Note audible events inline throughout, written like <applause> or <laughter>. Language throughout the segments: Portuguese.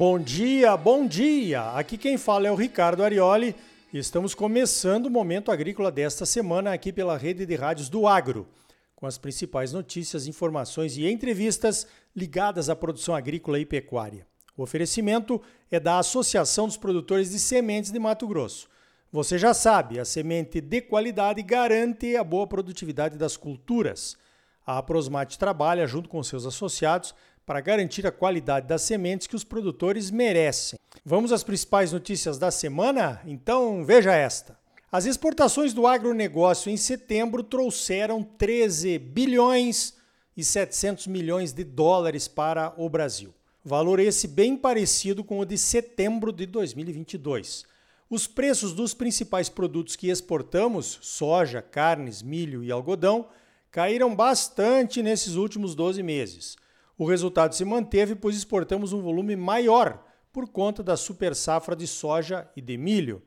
Bom dia, bom dia! Aqui quem fala é o Ricardo Arioli e estamos começando o Momento Agrícola desta semana aqui pela rede de rádios do Agro, com as principais notícias, informações e entrevistas ligadas à produção agrícola e pecuária. O oferecimento é da Associação dos Produtores de Sementes de Mato Grosso. Você já sabe, a semente de qualidade garante a boa produtividade das culturas. A Prosmate trabalha junto com seus associados para garantir a qualidade das sementes que os produtores merecem. Vamos às principais notícias da semana? Então veja esta. As exportações do agronegócio em setembro trouxeram 13 bilhões e 700 milhões de dólares para o Brasil. Valor esse bem parecido com o de setembro de 2022. Os preços dos principais produtos que exportamos, soja, carnes, milho e algodão, caíram bastante nesses últimos 12 meses. O resultado se manteve, pois exportamos um volume maior por conta da super safra de soja e de milho.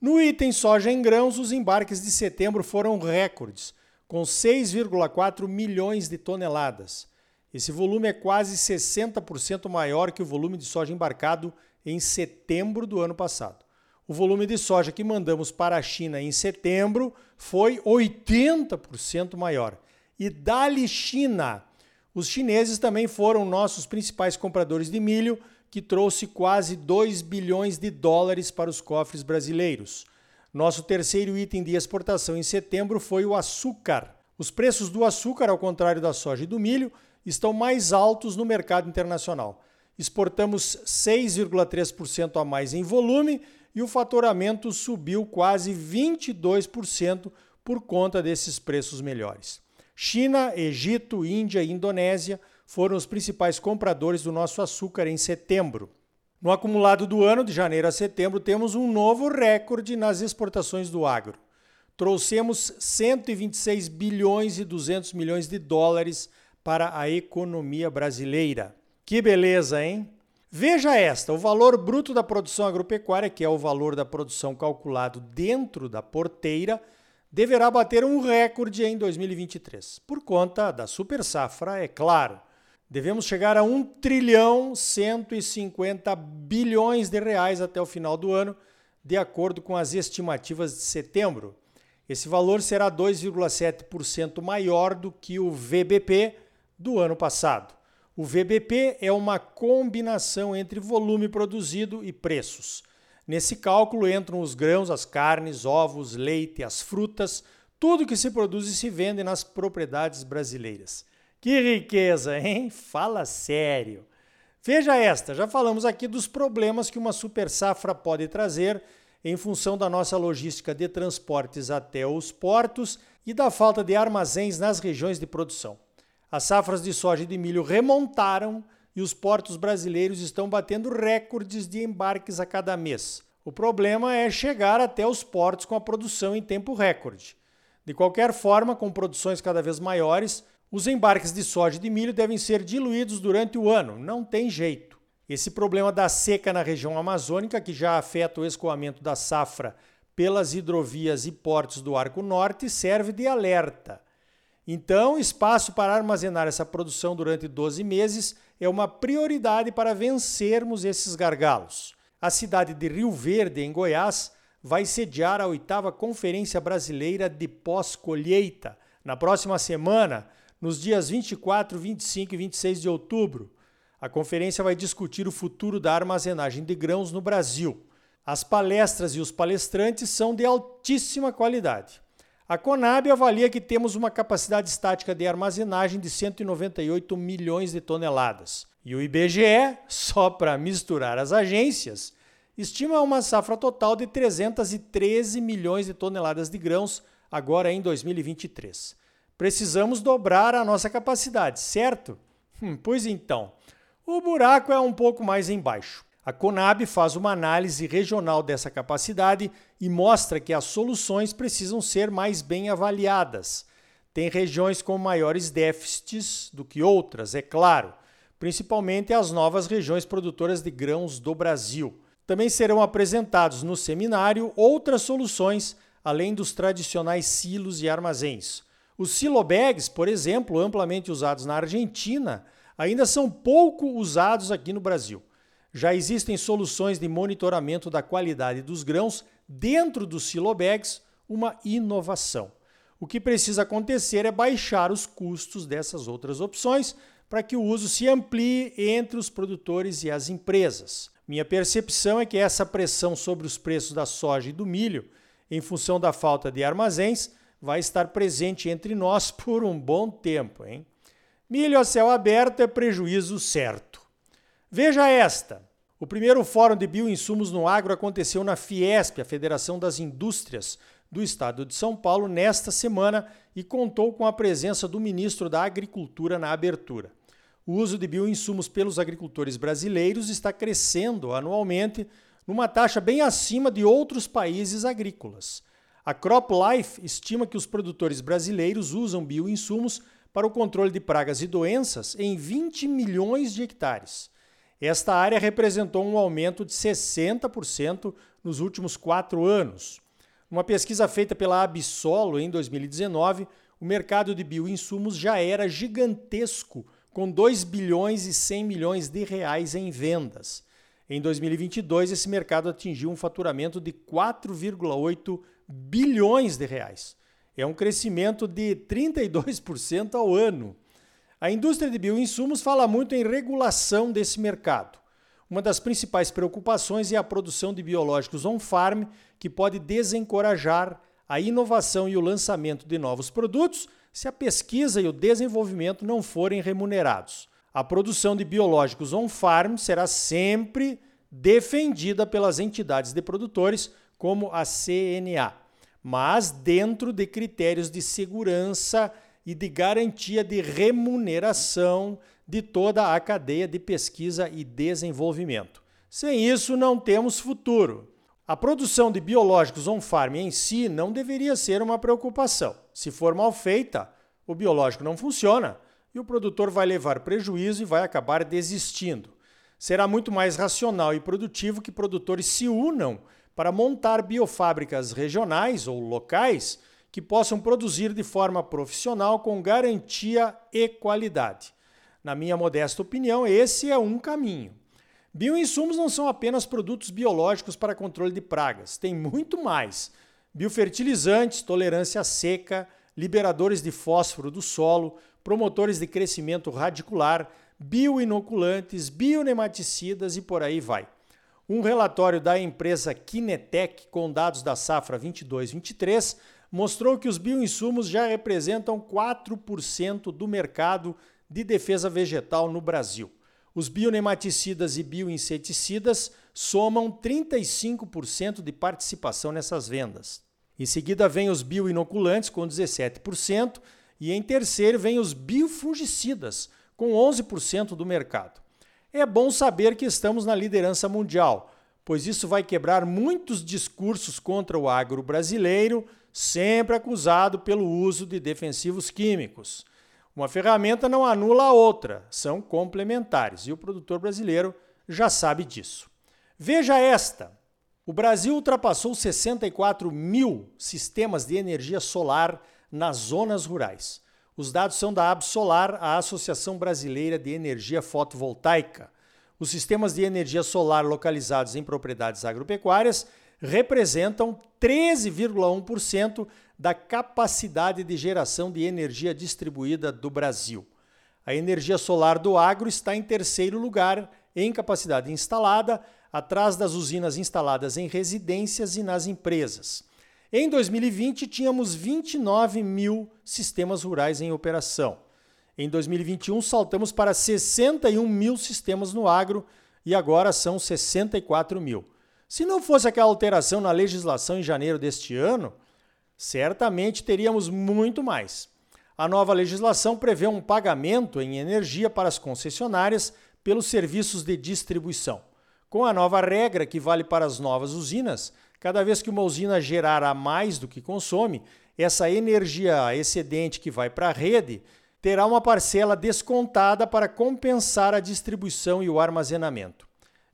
No item soja em grãos, os embarques de setembro foram recordes, com 6,4 milhões de toneladas. Esse volume é quase 60% maior que o volume de soja embarcado em setembro do ano passado. O volume de soja que mandamos para a China em setembro foi 80% maior. E dali China, os chineses também foram nossos principais compradores de milho, que trouxe quase 2 bilhões de dólares para os cofres brasileiros. Nosso terceiro item de exportação em setembro foi o açúcar. Os preços do açúcar, ao contrário da soja e do milho, estão mais altos no mercado internacional. Exportamos 6,3% a mais em volume e o faturamento subiu quase 22% por conta desses preços melhores. China, Egito, Índia e Indonésia foram os principais compradores do nosso açúcar em setembro. No acumulado do ano, de janeiro a setembro, temos um novo recorde nas exportações do agro. Trouxemos 126 bilhões e 200 milhões de dólares para a economia brasileira. Que beleza, hein? Veja esta: o valor bruto da produção agropecuária, que é o valor da produção calculado dentro da porteira, deverá bater um recorde em 2023, por conta da super safra, é claro. Devemos chegar a 1 trilhão 150 bilhões de reais até o final do ano, de acordo com as estimativas de setembro. Esse valor será 2,7% maior do que o VBP do ano passado. O VBP é uma combinação entre volume produzido e preços. Nesse cálculo entram os grãos, as carnes, ovos, leite, as frutas, tudo que se produz e se vende nas propriedades brasileiras. Que riqueza, hein? Fala sério. Veja esta, já falamos aqui dos problemas que uma super safra pode trazer em função da nossa logística de transportes até os portos e da falta de armazéns nas regiões de produção. As safras de soja e de milho remontaram e os portos brasileiros estão batendo recordes de embarques a cada mês. O problema é chegar até os portos com a produção em tempo recorde. De qualquer forma, com produções cada vez maiores, os embarques de soja e de milho devem ser diluídos durante o ano, não tem jeito. Esse problema da seca na região amazônica, que já afeta o escoamento da safra pelas hidrovias e portos do Arco Norte, serve de alerta. Então, espaço para armazenar essa produção durante 12 meses é uma prioridade para vencermos esses gargalos. A cidade de Rio Verde, em Goiás, vai sediar a oitava Conferência Brasileira de Pós-Colheita, na próxima semana, nos dias 24, 25 e 26 de outubro. A conferência vai discutir o futuro da armazenagem de grãos no Brasil. As palestras e os palestrantes são de altíssima qualidade. A Conab avalia que temos uma capacidade estática de armazenagem de 198 milhões de toneladas. E o IBGE, só para misturar as agências, estima uma safra total de 313 milhões de toneladas de grãos agora em 2023. Precisamos dobrar a nossa capacidade, certo? Hum, pois então, o buraco é um pouco mais embaixo. A Conab faz uma análise regional dessa capacidade e mostra que as soluções precisam ser mais bem avaliadas. Tem regiões com maiores déficits do que outras, é claro, principalmente as novas regiões produtoras de grãos do Brasil. Também serão apresentados no seminário outras soluções além dos tradicionais silos e armazéns. Os silobags, por exemplo, amplamente usados na Argentina, ainda são pouco usados aqui no Brasil. Já existem soluções de monitoramento da qualidade dos grãos dentro dos silobags, uma inovação. O que precisa acontecer é baixar os custos dessas outras opções para que o uso se amplie entre os produtores e as empresas. Minha percepção é que essa pressão sobre os preços da soja e do milho, em função da falta de armazéns, vai estar presente entre nós <laughs> por um bom tempo. Hein? Milho a céu aberto é prejuízo certo. Veja esta. O primeiro fórum de bioinsumos no agro aconteceu na Fiesp, a Federação das Indústrias do Estado de São Paulo, nesta semana e contou com a presença do ministro da Agricultura na abertura. O uso de bioinsumos pelos agricultores brasileiros está crescendo anualmente numa taxa bem acima de outros países agrícolas. A CropLife estima que os produtores brasileiros usam bioinsumos para o controle de pragas e doenças em 20 milhões de hectares. Esta área representou um aumento de 60% nos últimos quatro anos. Uma pesquisa feita pela Absolo em 2019, o mercado de bioinsumos já era gigantesco, com 2 bilhões e 100 milhões de reais em vendas. Em 2022, esse mercado atingiu um faturamento de 4,8 bilhões de reais. É um crescimento de 32% ao ano. A indústria de bioinsumos fala muito em regulação desse mercado. Uma das principais preocupações é a produção de biológicos on-farm, que pode desencorajar a inovação e o lançamento de novos produtos se a pesquisa e o desenvolvimento não forem remunerados. A produção de biológicos on-farm será sempre defendida pelas entidades de produtores, como a CNA, mas dentro de critérios de segurança e de garantia de remuneração de toda a cadeia de pesquisa e desenvolvimento. Sem isso, não temos futuro. A produção de biológicos on-farm em si não deveria ser uma preocupação. Se for mal feita, o biológico não funciona e o produtor vai levar prejuízo e vai acabar desistindo. Será muito mais racional e produtivo que produtores se unam para montar biofábricas regionais ou locais que possam produzir de forma profissional com garantia e qualidade. Na minha modesta opinião, esse é um caminho. Bioinsumos não são apenas produtos biológicos para controle de pragas, tem muito mais. Biofertilizantes, tolerância à seca, liberadores de fósforo do solo, promotores de crescimento radicular, bioinoculantes, bionematicidas e por aí vai. Um relatório da empresa Kinetec com dados da safra 22-23 mostrou que os bioinsumos já representam 4% do mercado de defesa vegetal no Brasil. Os bionematicidas e bioinseticidas somam 35% de participação nessas vendas. Em seguida vem os bioinoculantes com 17% e em terceiro vem os biofungicidas com 11% do mercado. É bom saber que estamos na liderança mundial, pois isso vai quebrar muitos discursos contra o agro brasileiro sempre acusado pelo uso de defensivos químicos. Uma ferramenta não anula a outra, são complementares e o produtor brasileiro já sabe disso. Veja esta: o Brasil ultrapassou 64 mil sistemas de energia solar nas zonas rurais. Os dados são da Absolar, a Associação Brasileira de Energia Fotovoltaica. Os sistemas de energia solar localizados em propriedades agropecuárias representam 13,1% da capacidade de geração de energia distribuída do Brasil. A energia solar do agro está em terceiro lugar em capacidade instalada, atrás das usinas instaladas em residências e nas empresas. Em 2020, tínhamos 29 mil sistemas rurais em operação. Em 2021, saltamos para 61 mil sistemas no agro e agora são 64 mil. Se não fosse aquela alteração na legislação em janeiro deste ano, certamente teríamos muito mais. A nova legislação prevê um pagamento em energia para as concessionárias pelos serviços de distribuição. Com a nova regra que vale para as novas usinas, cada vez que uma usina gerar a mais do que consome, essa energia excedente que vai para a rede terá uma parcela descontada para compensar a distribuição e o armazenamento.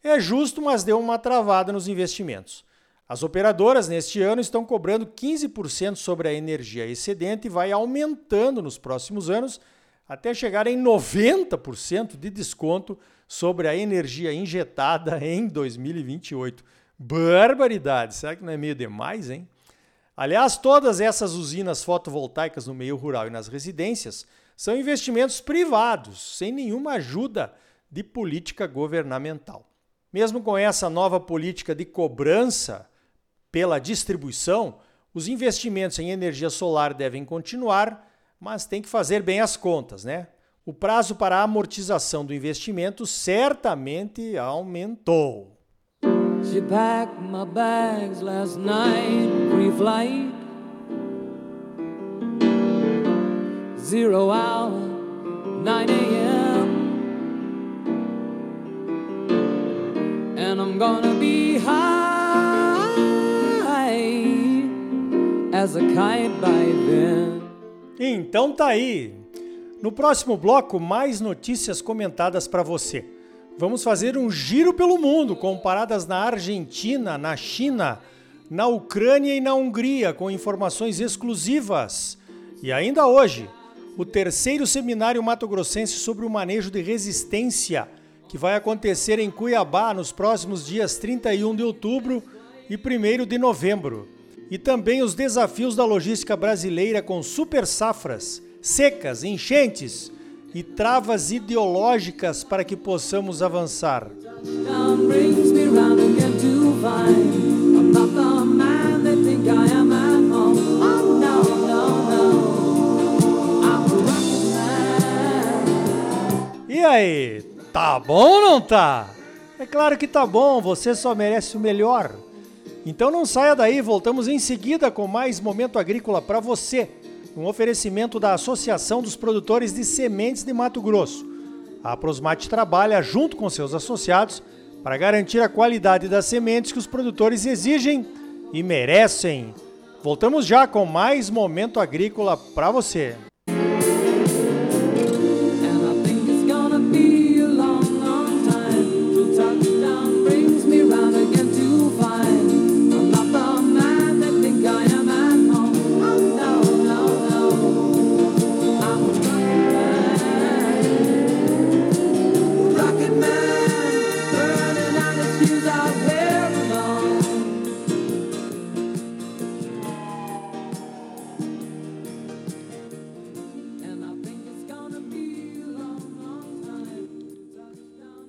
É justo, mas deu uma travada nos investimentos. As operadoras neste ano estão cobrando 15% sobre a energia excedente e vai aumentando nos próximos anos até chegar em 90% de desconto sobre a energia injetada <laughs> em 2028. Barbaridade! Será que não é meio demais, hein? Aliás, todas essas usinas fotovoltaicas no meio rural e nas residências são investimentos privados, sem nenhuma ajuda de política governamental. Mesmo com essa nova política de cobrança pela distribuição, os investimentos em energia solar devem continuar, mas tem que fazer bem as contas, né? O prazo para a amortização do investimento certamente aumentou. She packed my bags last night. Zero hour, 9 a.m. And I'm gonna be high as a kite by then. Então tá aí. No próximo bloco, mais notícias comentadas para você. Vamos fazer um giro pelo mundo, com paradas na Argentina, na China, na Ucrânia e na Hungria, com informações exclusivas. E ainda hoje, o terceiro seminário mato-grossense sobre o manejo de resistência, que vai acontecer em Cuiabá nos próximos dias 31 de outubro e 1 de novembro. E também os desafios da logística brasileira com super safras, secas, enchentes e travas ideológicas para que possamos avançar. Aí, tá bom ou não tá? É claro que tá bom, você só merece o melhor. Então não saia daí, voltamos em seguida com mais momento agrícola para você um oferecimento da Associação dos Produtores de Sementes de Mato Grosso. A Prosmate trabalha junto com seus associados para garantir a qualidade das sementes que os produtores exigem e merecem. Voltamos já com mais momento agrícola para você.